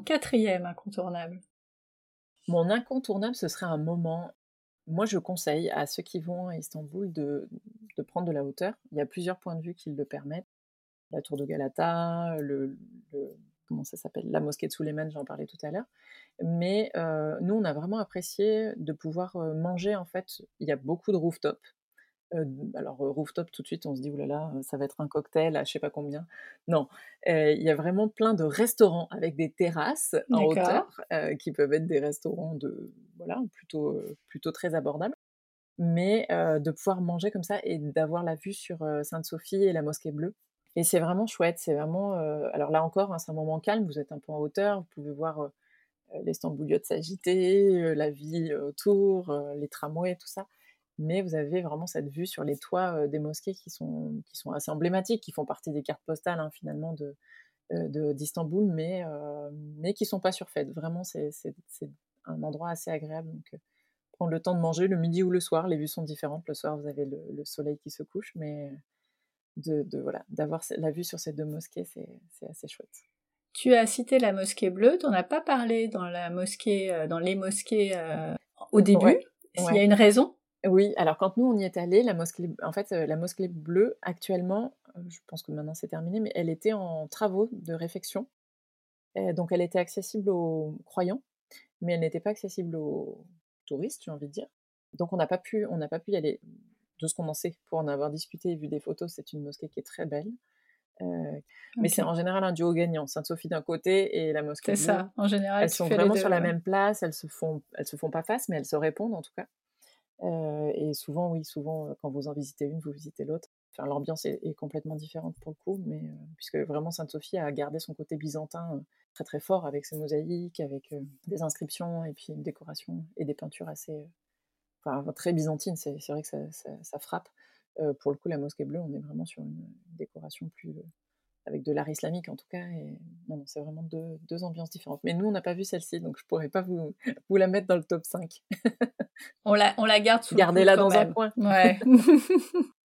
quatrième incontournable Mon incontournable, ce serait un moment. Moi, je conseille à ceux qui vont à Istanbul de, prendre de la hauteur. Il y a plusieurs points de vue qui le permettent. La tour de Galata, le, comment ça s'appelle? La mosquée de Suleiman, j'en parlais tout à l'heure. Mais euh, nous, on a vraiment apprécié de pouvoir euh, manger. En fait, il y a beaucoup de rooftop. Euh, alors, rooftop, tout de suite, on se dit, oulala, ça va être un cocktail à je sais pas combien. Non, il y a vraiment plein de restaurants avec des terrasses en hauteur, qui peuvent être des restaurants de, voilà, plutôt, plutôt très abordables. Mais de pouvoir manger comme ça et d'avoir la vue sur Sainte-Sophie et la mosquée bleue. Et c'est vraiment chouette, c'est vraiment... alors là encore, hein, c'est un moment calme, vous êtes un peu en hauteur, vous pouvez voir les stambouliotes s'agiter, la vie autour, les tramways, tout ça mais vous avez vraiment cette vue sur les toits des mosquées qui sont, qui sont assez emblématiques, qui font partie des cartes postales hein, finalement de, d'Istanbul, mais, mais qui ne sont pas surfaites. Vraiment, c'est, un endroit assez agréable. Donc, prendre le temps de manger le midi ou le soir, les vues sont différentes. Le soir, vous avez le, soleil qui se couche, mais de, voilà, d'avoir la vue sur ces deux mosquées, c'est, assez chouette. Tu as cité la mosquée bleue, tu n'en as pas parlé dans, la mosquée, dans les mosquées au début. S'il y a une raison? Oui, alors quand nous on y est allé, la mosquée, en fait, la mosquée bleue actuellement, je pense que maintenant c'est terminé, mais elle était en travaux de réfection. donc elle était accessible aux croyants, mais elle n'était pas accessible aux touristes, j'ai envie de dire. Donc on n'a pas pu, on n'a pas pu y aller. De ce qu'on en sait, pour en avoir discuté et vu des photos, c'est une mosquée qui est très belle. Mais c'est en général un duo gagnant, Sainte-Sophie d'un côté et la mosquée. C'est ça, en général. Elles sont vraiment sur la même place, elles se font, elles se font pas face, mais elles se répondent en tout cas et souvent, oui, souvent, quand vous en visitez une, vous visitez l'autre. Enfin, l'ambiance est, complètement différente pour le coup, mais puisque vraiment Sainte-Sophie a gardé son côté byzantin très très fort avec ses mosaïques, avec des inscriptions et puis une décoration et des peintures assez, enfin, très byzantines. C'est vrai que ça, ça, frappe. pour le coup, la mosquée bleue, on est vraiment sur une décoration plus avec de l'art islamique en tout cas. Et non, c'est vraiment deux, deux, ambiances différentes. Mais nous, on n'a pas vu celle-ci, donc je pourrais pas vous, vous la mettre dans le top 5. on, la, on la garde sous Gardez-la dans un coin. Ouais.